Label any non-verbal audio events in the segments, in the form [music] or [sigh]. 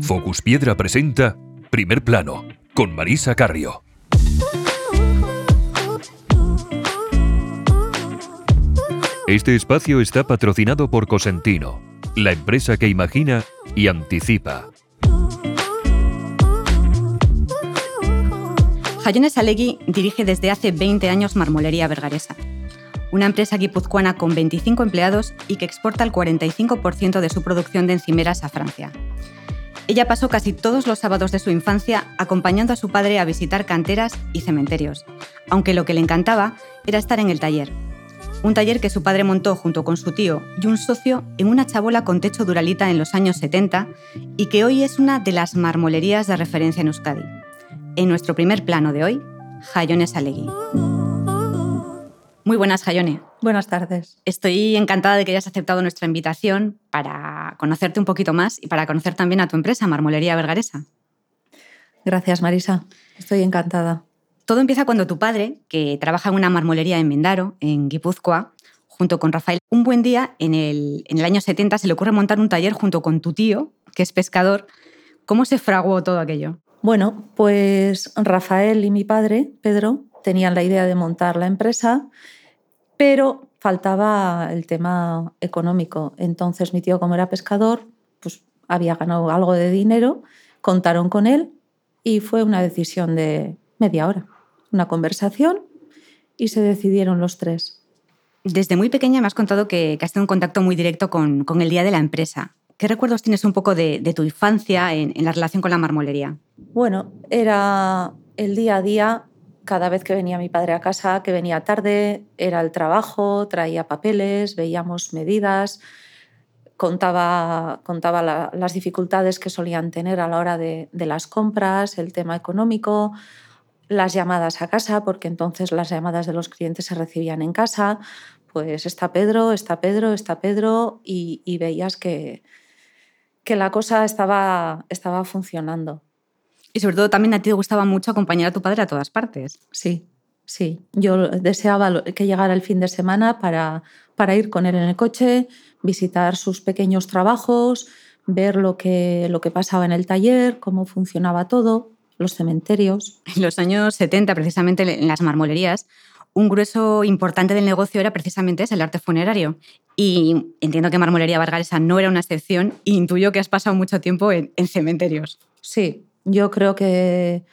Focus Piedra presenta Primer Plano con Marisa Carrio. Este espacio está patrocinado por Cosentino, la empresa que imagina y anticipa. Jayones Alegui dirige desde hace 20 años Marmolería Vergaresa, una empresa guipuzcoana con 25 empleados y que exporta el 45% de su producción de encimeras a Francia. Ella pasó casi todos los sábados de su infancia acompañando a su padre a visitar canteras y cementerios, aunque lo que le encantaba era estar en el taller. Un taller que su padre montó junto con su tío y un socio en una chabola con techo duralita en los años 70 y que hoy es una de las marmolerías de referencia en Euskadi. En nuestro primer plano de hoy, Jayones Alegui. Muy buenas, Jayone. Buenas tardes. Estoy encantada de que hayas aceptado nuestra invitación para conocerte un poquito más y para conocer también a tu empresa, Marmolería Vergaresa. Gracias, Marisa. Estoy encantada. Todo empieza cuando tu padre, que trabaja en una marmolería en Mendaro, en Guipúzcoa, junto con Rafael, un buen día, en el, en el año 70, se le ocurre montar un taller junto con tu tío, que es pescador. ¿Cómo se fraguó todo aquello? Bueno, pues Rafael y mi padre, Pedro, tenían la idea de montar la empresa pero faltaba el tema económico. Entonces mi tío, como era pescador, pues había ganado algo de dinero, contaron con él y fue una decisión de media hora, una conversación y se decidieron los tres. Desde muy pequeña me has contado que, has tenido un contacto muy directo con, el día de la empresa. ¿Qué recuerdos tienes un poco de, tu infancia en, en la relación con la marmolería? Bueno, era el día a día cada vez que venía mi padre a casa, que venía tarde, era el trabajo, traía papeles, veíamos medidas, contaba, contaba las dificultades que solían tener a la hora de, las compras, el tema económico, las llamadas a casa, porque entonces las llamadas de los clientes se recibían en casa, pues está Pedro, está Pedro, está Pedro, y, veías que, que la cosa estaba, estaba funcionando. Y sobre todo también a ti te gustaba mucho acompañar a tu padre a todas partes. Sí, sí. Yo deseaba que llegara el fin de semana para, para ir con él en el coche, visitar sus pequeños trabajos, ver lo que, lo que pasaba en el taller, cómo funcionaba todo, los cementerios. En los años 70, precisamente en las marmolerías, un grueso importante del negocio era precisamente ese, el arte funerario. Y entiendo que Marmolería Vargalesa no era una excepción e intuyo que has pasado mucho tiempo en, en cementerios. Sí, yo creo que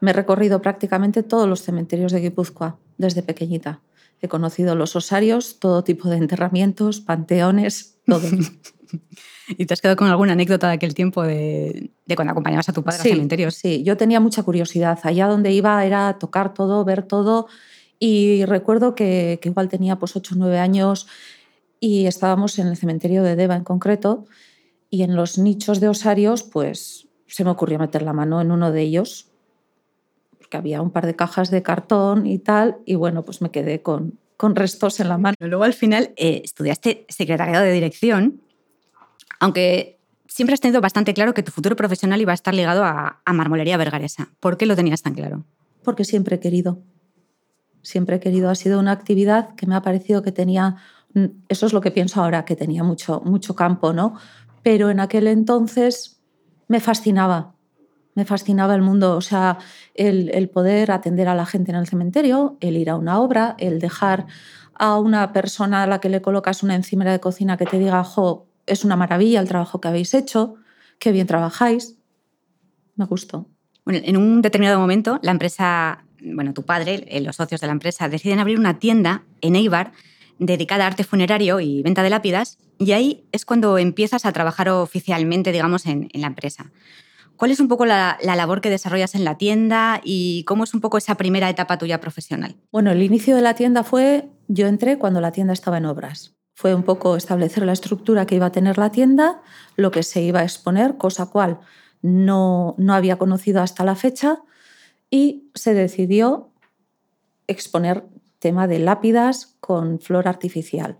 me he recorrido prácticamente todos los cementerios de Guipúzcoa desde pequeñita. He conocido los osarios, todo tipo de enterramientos, panteones, todo. [laughs] ¿Y te has quedado con alguna anécdota de aquel tiempo de, cuando acompañabas a tu padre sí, a cementerios? Sí, yo tenía mucha curiosidad. Allá donde iba era tocar todo, ver todo. Y recuerdo que, que igual tenía pues 8 o 9 años y estábamos en el cementerio de Deva en concreto. Y en los nichos de osarios, pues se me ocurrió meter la mano en uno de ellos, porque había un par de cajas de cartón y tal, y bueno, pues me quedé con, con restos en la mano. Luego al final eh, estudiaste secretariado de dirección, aunque siempre has tenido bastante claro que tu futuro profesional iba a estar ligado a, a marmolería vergaresa. ¿Por qué lo tenías tan claro? Porque siempre he querido. Siempre he querido. Ha sido una actividad que me ha parecido que tenía, eso es lo que pienso ahora, que tenía mucho, mucho campo, ¿no? Pero en aquel entonces me fascinaba. Me fascinaba el mundo, o sea, el, poder atender a la gente en el cementerio, el ir a una obra, el dejar a una persona a la que le colocas una encimera de cocina que te diga, jo, es una maravilla el trabajo que habéis hecho, qué bien trabajáis. Me gustó. Bueno, en un determinado momento, la empresa, bueno, tu padre, eh, los socios de la empresa, deciden abrir una tienda en Eibar dedicada a arte funerario y venta de lápidas, y ahí es cuando empiezas a trabajar oficialmente, digamos, en, la empresa. ¿Cuál es un poco la, labor que desarrollas en la tienda y cómo es un poco esa primera etapa tuya profesional? Bueno, el inicio de la tienda fue, yo entré cuando la tienda estaba en obras. Fue un poco establecer la estructura que iba a tener la tienda, lo que se iba a exponer, cosa cual no, no había conocido hasta la fecha, y se decidió exponer tema de lápidas con flor artificial.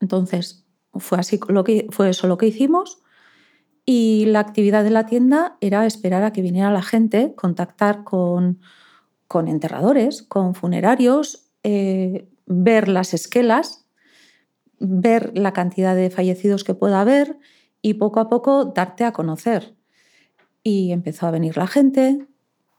Entonces, fue, así lo que, fue eso lo que hicimos y la actividad de la tienda era esperar a que viniera la gente, contactar con, con enterradores, con funerarios, eh, ver las esquelas, ver la cantidad de fallecidos que pueda haber y poco a poco darte a conocer. Y empezó a venir la gente.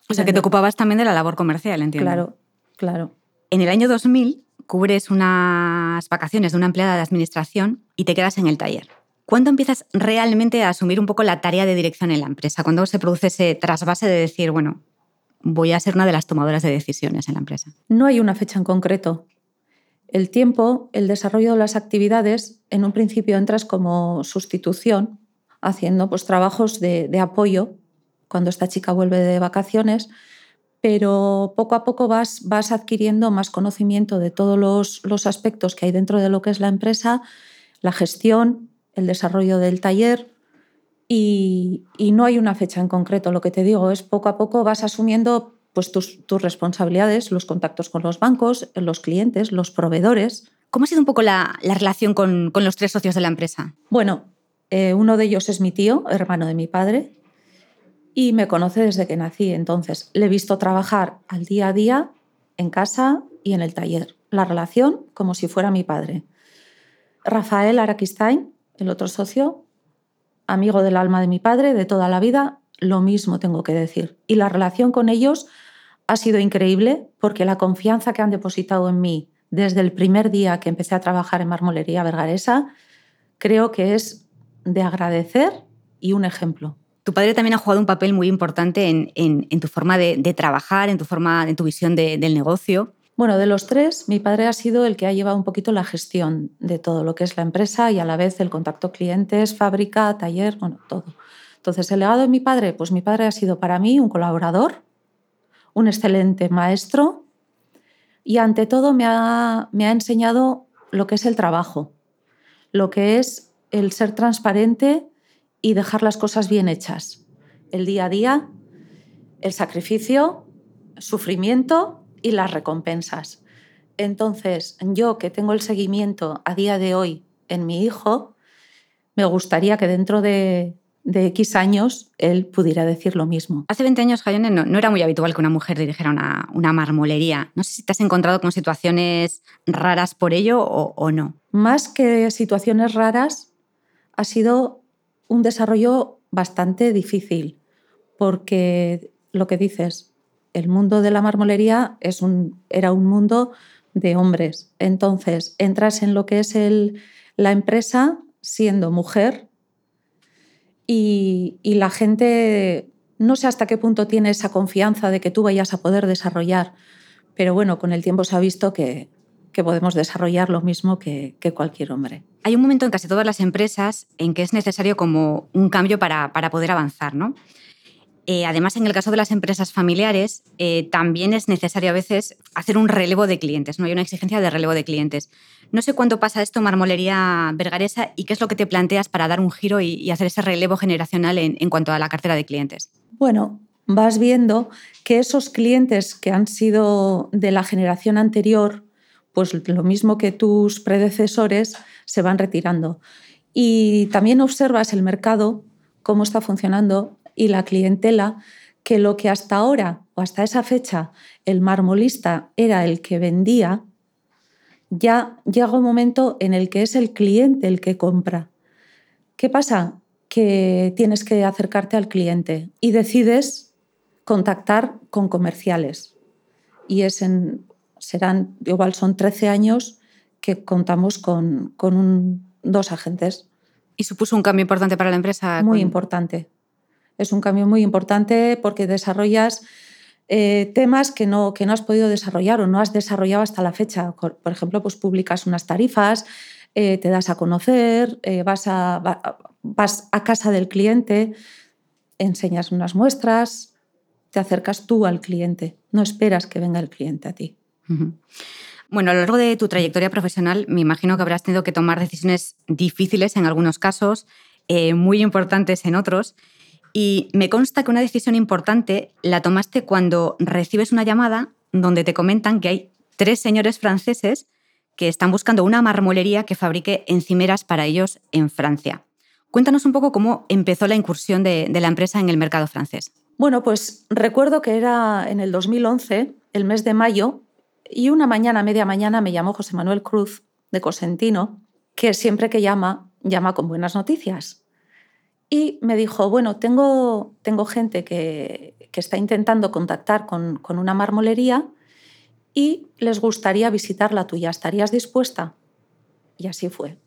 O sea, que te ocupabas también de la labor comercial, entiendo. Claro, claro. En el año 2000 cubres unas vacaciones de una empleada de administración y te quedas en el taller. ¿Cuándo empiezas realmente a asumir un poco la tarea de dirección en la empresa? ¿Cuándo se produce ese trasvase de decir, bueno, voy a ser una de las tomadoras de decisiones en la empresa? No hay una fecha en concreto. El tiempo, el desarrollo de las actividades, en un principio entras como sustitución, haciendo pues, trabajos de, apoyo cuando esta chica vuelve de vacaciones, pero poco a poco vas, vas adquiriendo más conocimiento de todos los, los, aspectos que hay dentro de lo que es la empresa, la gestión, el desarrollo del taller, y, no hay una fecha en concreto. Lo que te digo es poco a poco vas asumiendo pues, tus, responsabilidades, los contactos con los bancos, los clientes, los proveedores. ¿Cómo ha sido un poco la, relación con, los tres socios de la empresa? Bueno, eh, uno de ellos es mi tío, hermano de mi padre, y me conoce desde que nací. Entonces, le he visto trabajar al día a día en casa y en el taller. La relación como si fuera mi padre. Rafael Araquistain, el otro socio, amigo del alma de mi padre de toda la vida, lo mismo tengo que decir. Y la relación con ellos ha sido increíble porque la confianza que han depositado en mí desde el primer día que empecé a trabajar en Marmolería Vergaresa, creo que es de agradecer y un ejemplo. Tu padre también ha jugado un papel muy importante en, tu forma de, trabajar, en tu forma, en tu visión del negocio. Bueno, de los tres, mi padre ha sido el que ha llevado un poquito la gestión de todo lo que es la empresa y a la vez el contacto clientes, fábrica, taller, bueno, todo. Entonces, el legado de mi padre, pues mi padre ha sido para mí un colaborador, un excelente maestro y ante todo me ha, me ha enseñado lo que es el trabajo, lo que es el ser transparente y dejar las cosas bien hechas. El día a día, el sacrificio, sufrimiento y las recompensas. Entonces, yo que tengo el seguimiento a día de hoy en mi hijo, me gustaría que dentro de, X años él pudiera decir lo mismo. Hace 20 años, Jayone, no, era muy habitual que una mujer dirigiera una, una, marmolería. No sé si te has encontrado con situaciones raras por ello o, o no. Más que situaciones raras, ha sido un desarrollo bastante difícil, porque lo que dices, el mundo de la marmolería es un, era un mundo de hombres. Entonces, entras en lo que es el, la empresa siendo mujer y, la gente no sé hasta qué punto tiene esa confianza de que tú vayas a poder desarrollar, pero bueno, con el tiempo se ha visto que, podemos desarrollar lo mismo que, que, cualquier hombre. Hay un momento en casi todas las empresas en que es necesario como un cambio para, para poder avanzar, ¿no? Eh, además, en el caso de las empresas familiares, eh, también es necesario a veces hacer un relevo de clientes, ¿no? Hay una exigencia de relevo de clientes. No sé cuánto pasa esto Marmolería Vergaresa y qué es lo que te planteas para dar un giro y, hacer ese relevo generacional en, en, cuanto a la cartera de clientes. Bueno, vas viendo que esos clientes que han sido de la generación anterior, pues lo mismo que tus predecesores, se van retirando. Y también observas el mercado, cómo está funcionando y la clientela que lo que hasta ahora o hasta esa fecha el marmolista era el que vendía, ya llega un momento en el que es el cliente el que compra. ¿Qué pasa? Que tienes que acercarte al cliente y decides contactar con comerciales. Y es en, serán, igual son 13 años que contamos con, con dos agentes. ¿Y supuso un cambio importante para la empresa? Muy importante es un cambio muy importante porque desarrollas eh, temas que no, que no has podido desarrollar o no has desarrollado hasta la fecha. Por ejemplo, pues publicas unas tarifas, eh, te das a conocer, eh, vas, a, vas a casa del cliente, enseñas unas muestras, te acercas tú al cliente, no esperas que venga el cliente a ti. Bueno, a lo largo de tu trayectoria profesional me imagino que habrás tenido que tomar decisiones difíciles en algunos casos, muy importantes en otros. Y me consta que una decisión importante la tomaste cuando recibes una llamada donde te comentan que hay tres señores franceses que están buscando una marmolería que fabrique encimeras para ellos en Francia. Cuéntanos un poco cómo empezó la incursión de, la empresa en el mercado francés. Bueno, pues recuerdo que era en el 2011, el mes de mayo, y una mañana, media mañana, me llamó José Manuel Cruz de Cosentino, que siempre que llama, llama con buenas noticias. Y me dijo, bueno, tengo, tengo gente que, está intentando contactar con, con una marmolería y les gustaría visitar la tuya. ¿Estarías dispuesta? Y así fue.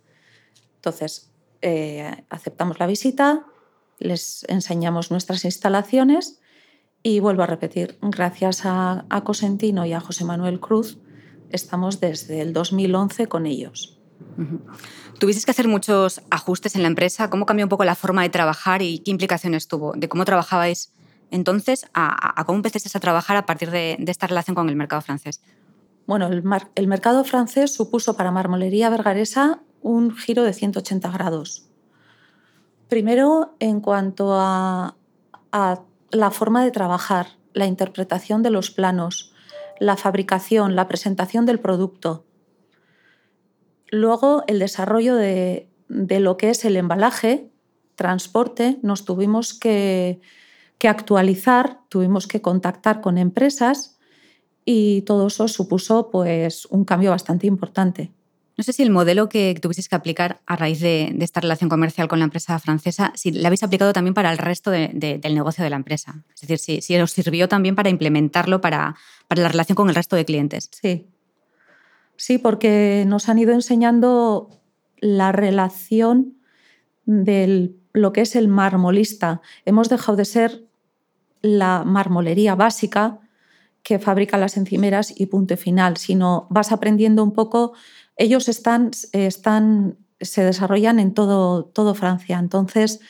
Entonces, eh, aceptamos la visita, les enseñamos nuestras instalaciones y vuelvo a repetir, gracias a, Cosentino y a José Manuel Cruz, estamos desde el 2011 con ellos. Tuviste que hacer muchos ajustes en la empresa. ¿Cómo cambió un poco la forma de trabajar y qué implicaciones tuvo? ¿De cómo trabajabais entonces a, cómo empezaste a trabajar a partir de, esta relación con el mercado francés? Bueno, el, el, mercado francés supuso para Marmolería Vergaresa un giro de 180 grados. Primero, en cuanto a, la forma de trabajar, la interpretación de los planos, la fabricación, la presentación del producto. Luego, el desarrollo de, de lo que es el embalaje, transporte, nos tuvimos que, que actualizar, tuvimos que contactar con empresas y todo eso supuso pues, un cambio bastante importante. No sé si el modelo que tuvisteis que aplicar a raíz de, esta relación comercial con la empresa francesa, si lo habéis aplicado también para el resto del negocio de la empresa. Es decir, si, os sirvió también para implementarlo para, para, la relación con el resto de clientes. Sí. Sí, porque nos han ido enseñando la relación de lo que es el marmolista. Hemos dejado de ser la marmolería básica que fabrica las encimeras y punto final, sino vas aprendiendo un poco ellos se desarrollan en todo, Francia, entonces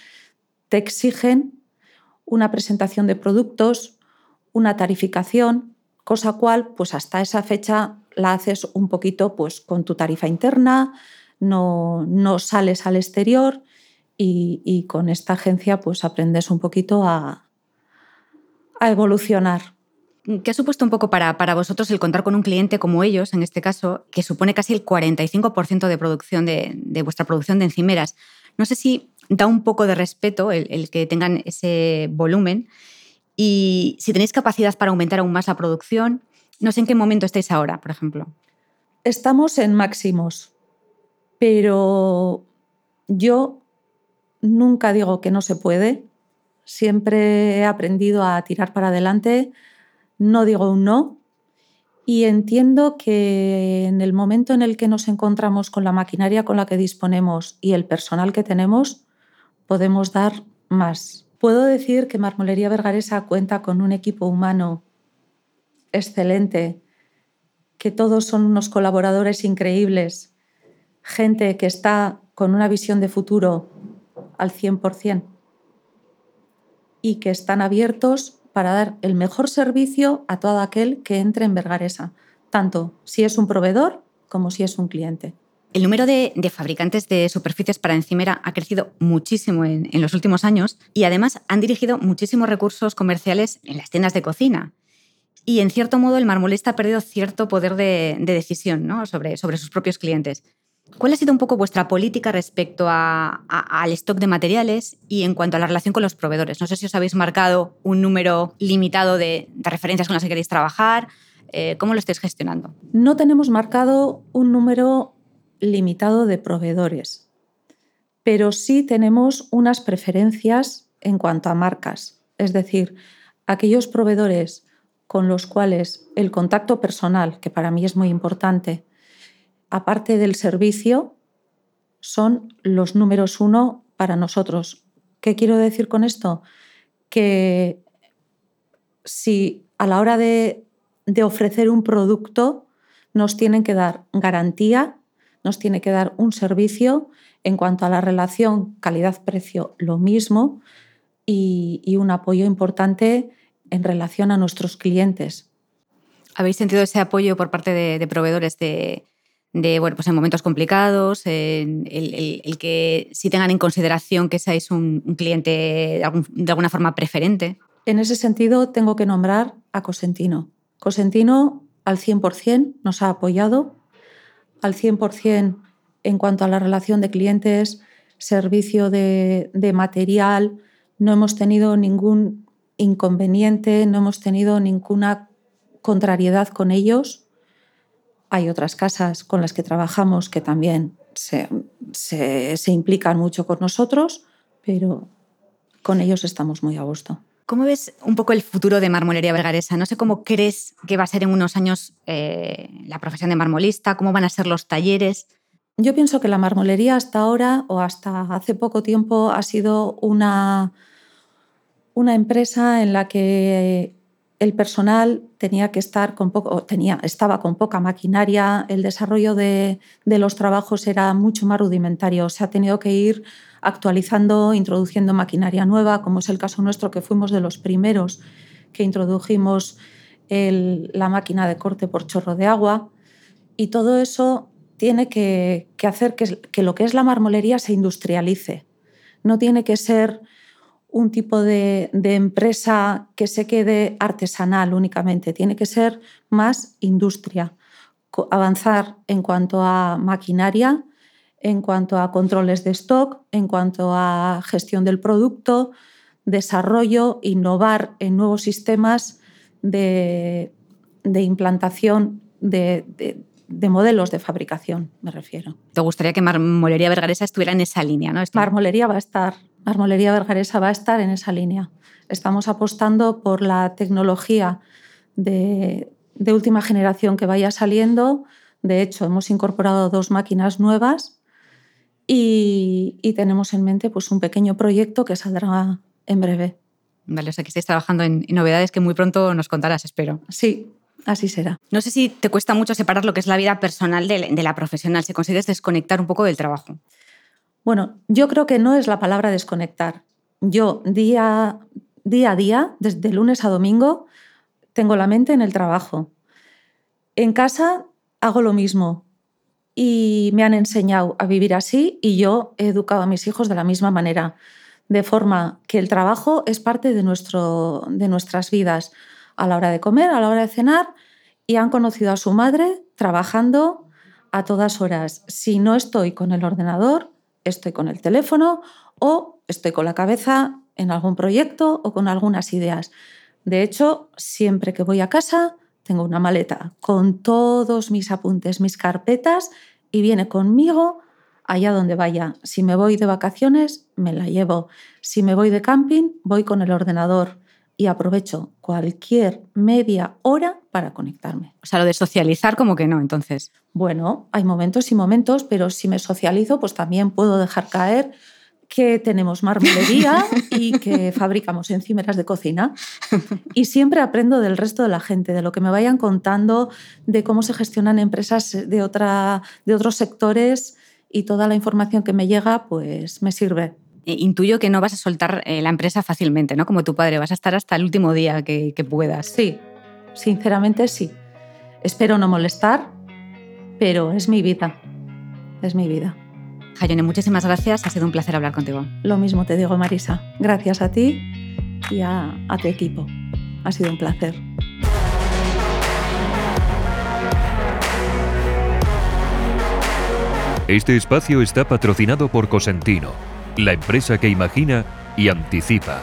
te exigen una presentación de productos, una tarificación, cosa cual, pues hasta esa fecha la haces un poquito pues, con tu tarifa interna, no, sales al exterior y, con esta agencia pues aprendes un poquito a evolucionar. ¿Qué ha supuesto un poco para, para, vosotros el contar con un cliente como ellos, en este caso, que supone casi el 45% de, producción de, vuestra producción de encimeras? No sé si da un poco de respeto el, que tengan ese volumen y si tenéis capacidad para aumentar aún más la producción. No sé en qué momento estáis ahora, por ejemplo. Estamos en máximos, pero yo nunca digo que no se puede. Siempre he aprendido a tirar para adelante no digo un no y entiendo que en el momento en el que nos encontramos con la maquinaria con la que disponemos y el personal que tenemos, podemos dar más. Puedo decir que Marmolería Vergaresa cuenta con un equipo humano excelente, que todos son unos colaboradores increíbles, gente que está con una visión de futuro al 100% y que están abiertos para dar el mejor servicio a todo aquel que entre en Vergaresa, tanto si es un proveedor como si es un cliente. El número de, fabricantes de superficies para encimera ha crecido muchísimo en, los últimos años y además han dirigido muchísimos recursos comerciales en las tiendas de cocina. Y en cierto modo el marmolista ha perdido cierto poder de, decisión sobre sus propios clientes. ¿Cuál ha sido un poco vuestra política respecto al stock de materiales y en cuanto a la relación con los proveedores? No sé si os habéis marcado un número limitado de, referencias con las que queréis trabajar. Eh, ¿Cómo lo estáis gestionando? No tenemos marcado un número limitado de proveedores, pero sí tenemos unas preferencias en cuanto a marcas. Es decir, aquellos proveedores con los cuales el contacto personal, que para mí es muy importante, aparte del servicio, son los números uno para nosotros. ¿Qué quiero decir con esto? Que si a la hora de, ofrecer un producto nos tienen que dar garantía, nos tiene que dar un servicio, en cuanto a la relación calidad-precio, lo mismo, y, un apoyo importante en relación a nuestros clientes. ¿Habéis sentido ese apoyo por parte de proveedores de, de, bueno, pues en momentos complicados, el, que si tengan en consideración que seáis un, cliente de, alguna forma preferente. En ese sentido, tengo que nombrar a Cosentino. Cosentino al 100% nos ha apoyado, al 100% en cuanto a la relación de clientes, servicio de, de material, no hemos tenido ningún inconveniente, no hemos tenido ninguna contrariedad con ellos hay otras casas con las que trabajamos que también se, se implican mucho con nosotros, pero con ellos estamos muy a gusto. ¿Cómo ves un poco el futuro de Marmolería Vergaresa? No sé cómo crees que va a ser en unos años eh, la profesión de marmolista, cómo van a ser los talleres. Yo pienso que la marmolería hasta ahora o hasta hace poco tiempo ha sido una, una empresa en la que el personal tenía que estar con poco, tenía, estaba con poca maquinaria, el desarrollo de, de los trabajos era mucho más rudimentario, se ha tenido que ir actualizando, introduciendo maquinaria nueva, como es el caso nuestro, que fuimos de los primeros que introdujimos la máquina de corte por chorro de agua. Y todo eso tiene que, hacer que, lo que es la marmolería se industrialice. No tiene que ser un tipo de, de, empresa que se quede artesanal únicamente, tiene que ser más industria, avanzar en cuanto a maquinaria, en cuanto a controles de stock, en cuanto a gestión del producto, desarrollo, innovar en nuevos sistemas de, implantación de, modelos de fabricación, me refiero. ¿Te gustaría que Marmolería Vergaresa estuviera en esa línea? ¿no? Marmolería va a estar, Marmolería Vergaresa va a estar en esa línea. Estamos apostando por la tecnología de, de última generación que vaya saliendo. De hecho, hemos incorporado dos máquinas nuevas y, tenemos en mente pues, un pequeño proyecto que saldrá en breve. Vale, o sea que estáis trabajando en, novedades que muy pronto nos contarás, espero. Sí, así será. No sé si te cuesta mucho separar lo que es la vida personal de, de la profesional, si consigues desconectar un poco del trabajo. Bueno, yo creo que no es la palabra desconectar. Yo día, día a día, desde lunes a domingo, tengo la mente en el trabajo. En casa hago lo mismo y me han enseñado a vivir así y yo he educado a mis hijos de la misma manera, de forma que el trabajo es parte de, nuestro, de nuestras vidas, a la hora de comer, a la hora de cenar, y han conocido a su madre trabajando a todas horas. Si no estoy con el ordenador, estoy con el teléfono o estoy con la cabeza en algún proyecto o con algunas ideas. De hecho, siempre que voy a casa, tengo una maleta con todos mis apuntes, mis carpetas y viene conmigo allá donde vaya. Si me voy de vacaciones, me la llevo. Si me voy de camping, voy con el ordenador y aprovecho cualquier media hora para conectarme. O sea, lo de socializar como que no, entonces. Bueno, hay momentos y momentos, pero si me socializo, pues también puedo dejar caer que tenemos marmolería [laughs] y que fabricamos encimeras de cocina. Y siempre aprendo del resto de la gente, de lo que me vayan contando, de cómo se gestionan empresas de, otra, de otros sectores y toda la información que me llega, pues me sirve. E intuyo que no vas a soltar eh, la empresa fácilmente, ¿no? Como tu padre, vas a estar hasta el último día que, que puedas. Sí, sinceramente sí. Espero no molestar, pero es mi vida. Es mi vida. Jayone, muchísimas gracias. Ha sido un placer hablar contigo. Lo mismo te digo, Marisa. Gracias a ti y a, a tu equipo. Ha sido un placer. Este espacio está patrocinado por Cosentino, la empresa que imagina y anticipa.